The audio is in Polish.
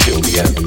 till the end.